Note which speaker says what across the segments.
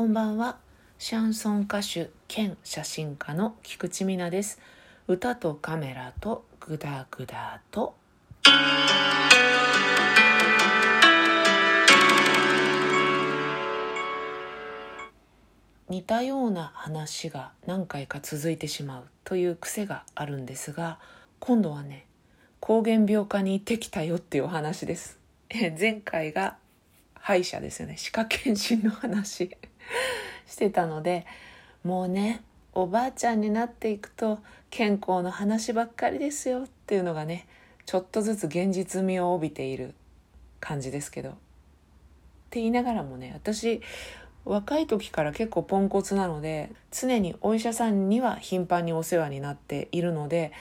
Speaker 1: こんばんは。シャンソン歌手兼写真家の菊池美奈です。歌とカメラとグダグダと。似たような話が何回か続いてしまうという癖があるんですが今度はね膠原病科に行ってきたよっていうお話です前回が歯医者ですよね歯科検診の話 してたのでもうねおばあちゃんになっていくと健康の話ばっかりですよっていうのがねちょっとずつ現実味を帯びている感じですけどって言いながらもね私若い時から結構ポンコツなので常にお医者さんには頻繁にお世話になっているので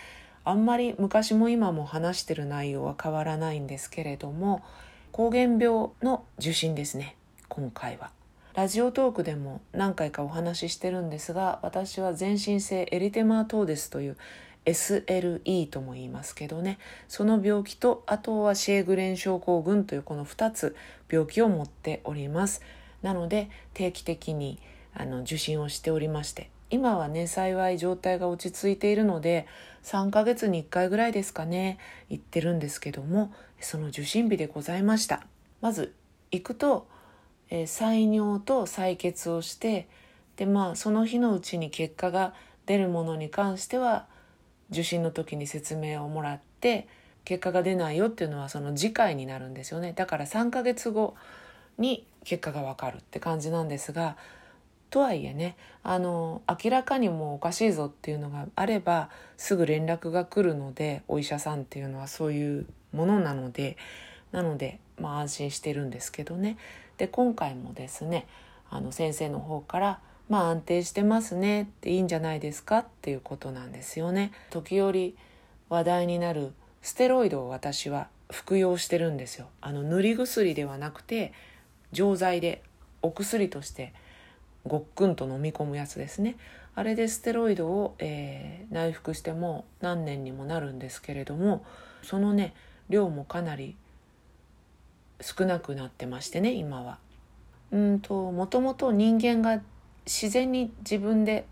Speaker 1: あんまり昔も今も話してる内容は変わらないんですけれども膠原病の受診ですね今回は。ラジオトークでも何回かお話ししてるんですが私は全身性エリテマートーデスという SLE とも言いますけどね。その病気とあとはシェーグレン症候群というこの2つ病気を持っております。なので定期的にあの受診をしておりまして今はね幸い状態が落ち着いているので3ヶ月に1回ぐらいですかね行ってるんですけどもその受診日でございました。まず行くと、えー、採尿と採血をしてでまあその日のうちに結果が出るものに関しては受診の時に説明をもらって結果が出ないよっていうのはその次回になるんですよね。だから3ヶ月後に結果がわかるって感じなんですがとはいえねあの明らかにもうおかしいぞっていうのがあればすぐ連絡が来るのでお医者さんっていうのはそういうものなのでなので、まあ、安心してるんですけどねで今回もですねあの先生の方から「まあ安定してますね」っていいんじゃないですか？っていうことなんですよね。時折話題になるステロイドを私は服用してるんですよ。あの塗り薬ではなくて錠剤でお薬としてごっくんと飲み込むやつですねあれでステロイドを、えー、内服しても何年にもなるんですけれどもそのね量もかなり少なくなってましてね今は。うんともともと人間が自然に自分で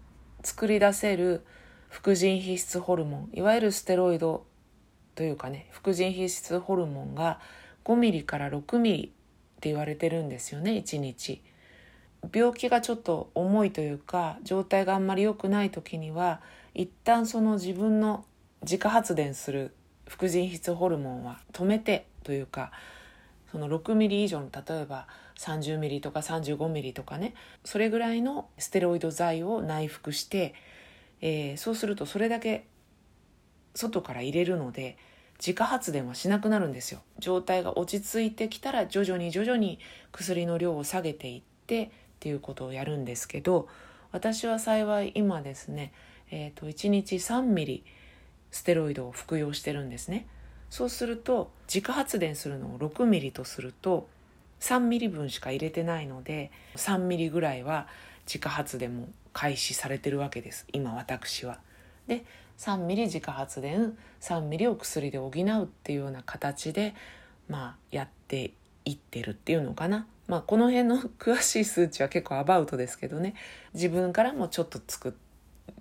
Speaker 1: 作り出せる副腎皮質ホルモンいわゆるステロイドというかね副腎皮質ホルモンが5ミリから6ミリって言われてるんですよね1日。病気がちょっと重いというか状態があんまり良くない時には一旦その自分の自家発電する副腎皮質ホルモンは止めてというかその6ミリ以上の例えば30ミリとか35ミリとかねそれぐらいのステロイド剤を内服して、えー、そうするとそれだけ外から入れるので自家発電はしなくなるんですよ。状態が落ち着いてきたら徐々に徐々に薬の量を下げていってっていうことをやるんですけど私は幸い今ですね、えーと、1日3ミリステロイドを服用してるんですね。そうすると自家発電するのを6ミリとすると3ミリ分しか入れてないので3ミリぐらいは自家発電も開始されてるわけです今私は。で3ミリ自家発電3ミリを薬で補うっていうような形でまあやっていってるっていうのかなまあこの辺の詳しい数値は結構アバウトですけどね自分からもちょっと作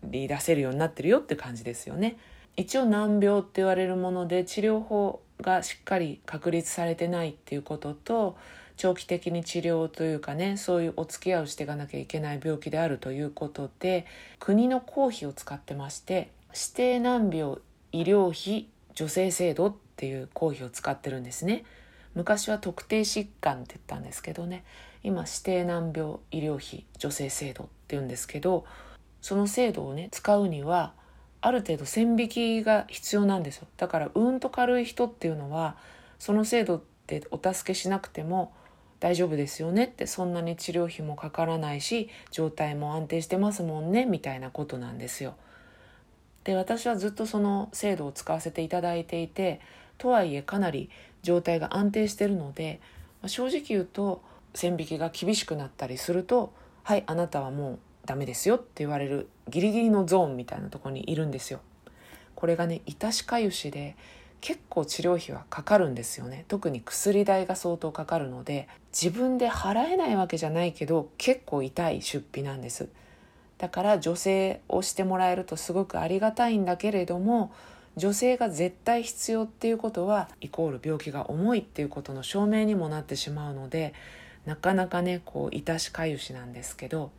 Speaker 1: り出せるようになってるよって感じですよね。一応難病って言われるもので治療法がしっかり確立されてないっていうことと長期的に治療というかねそういうお付き合いをしていかなきゃいけない病気であるということで国の公費を使ってまして指定難病医療費助成制度っていう公費を使ってるんですね。昔は特定疾患って言ったんですけどね今指定難病医療費助成制度っていうんですけどその制度をね使うにはある程度線引きが必要なんですよだからうんと軽い人っていうのはその制度ってお助けしなくても大丈夫ですよねってそんなに治療費もかからないし状態も安定してますもんねみたいなことなんですよ。で私はずっとその制度を使わせていただいていてとはいえかなり状態が安定してるのでま正直言うと線引きが厳しくなったりすると「はいあなたはもうダメですよ」って言われるギリギリのゾーンみたいなとこにいるんですよ。これがね致しかゆしで結構治療費はかかるんですよね特に薬代が相当かかるので自分で払えないわけじゃないけど結構痛い出費なんですだから女性をしてもらえるとすごくありがたいんだけれども女性が絶対必要っていうことはイコール病気が重いっていうことの証明にもなってしまうのでなかなかねこう致しかゆしなんですけど、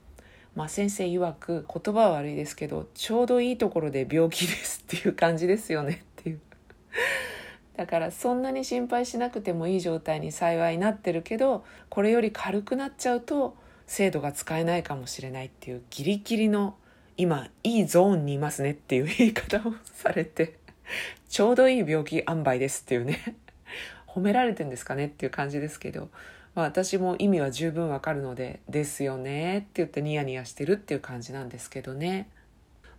Speaker 1: まあ、先生曰く言葉は悪いですけどちょうどいいところで病気ですっていう感じですよねっていう。だからそんなに心配しなくてもいい状態に幸いなってるけどこれより軽くなっちゃうと制度が使えないかもしれないっていうギリギリの今いいゾーンにいますねっていう言い方をされて。ちょうどいい病気塩梅ですっていうね褒められてんですかねっていう感じですけど、まあ、私も意味は十分わかるので「ですよね」って言ってニヤニヤしてるっていう感じなんですけどね。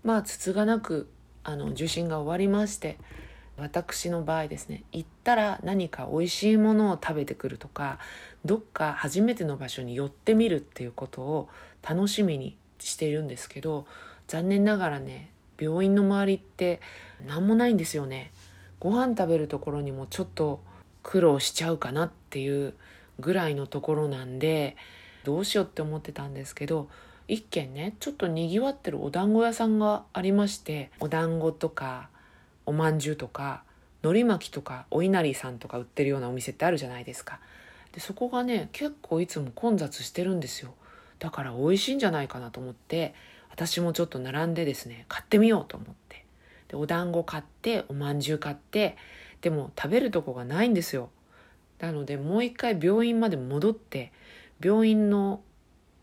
Speaker 1: まあつつがなくあの受診が終わりまして私の場合ですね行ったら何か美味しいものを食べてくるとかどっか初めての場所に寄ってみるっていうことを楽しみにしているんですけど残念ながらね病院の周りって何もないんですよね。ご飯食べるところにもちょっと苦労しちゃうかなっていうぐらいのところなんでどうしようって思ってたんですけど一軒ねちょっとにぎわってるお団子屋さんがありましてお団子とかおまんじゅうとか海苔巻きとかお稲荷さんとか売ってるようなお店ってあるじゃないですか。でそこがね結構いつも混雑してるんですよ。だから美味しいんじゃないかなと思って私もちょっと並んでですね買ってみようと思って。でお団子買っておまんじゅう買ってでも食べるとこがないんですよ。なのでもう一回病院まで戻って病院の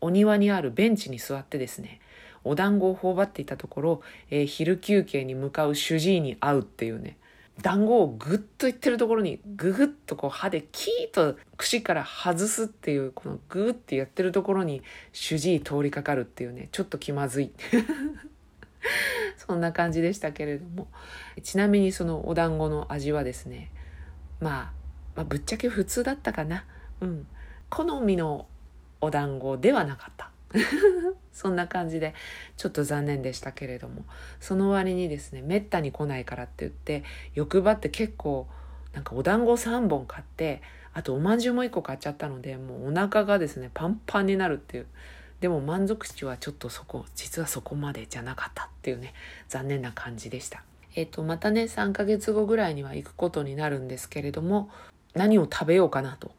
Speaker 1: お庭にあるベンチに座ってですねお団子を頬張っていたところ、えー、昼休憩に向かう主治医に会うっていうね団子をグッといってるところにググッとこう歯でキーと串から外すっていうこのグーってやってるところに主治医通りかかるっていうねちょっと気まずい。そんな感じでしたけれども。ちなみにそのお団子の味はですね、まあ、まあぶっちゃけ普通だったかな。うん。好みのお団子ではなかった。そんな感じでちょっと残念でしたけれども。その割にですねめったに来ないからって言って欲張って結構なんかお団子3本買ってあとおまんじゅうも1個買っちゃったのでもうお腹がですねパンパンになるっていう。でも満足値はちょっとそこ実はそこまでじゃなかったっていうね残念な感じでした。えっ、とまたね3ヶ月後ぐらいには行くことになるんですけれども何を食べようかなと。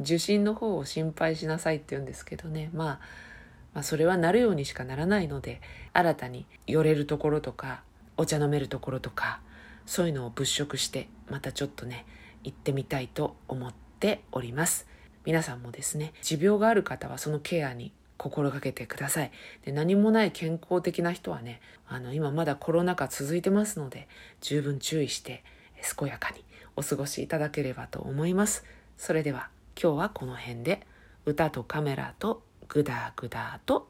Speaker 1: 受診の方を心配しなさいって言うんですけどね、まあ、まあそれはなるようにしかならないので新たに寄れるところとかお茶飲めるところとかそういうのを物色してまたちょっとね行ってみたいと思っております。皆さんもですね持病がある方はそのケアに心がけてください。で何もない健康的な人はねあの今まだコロナ禍続いてますので十分注意して健やかにお過ごしいただければと思います。それでは今日はこの辺で。歌とカメラとグダグダと。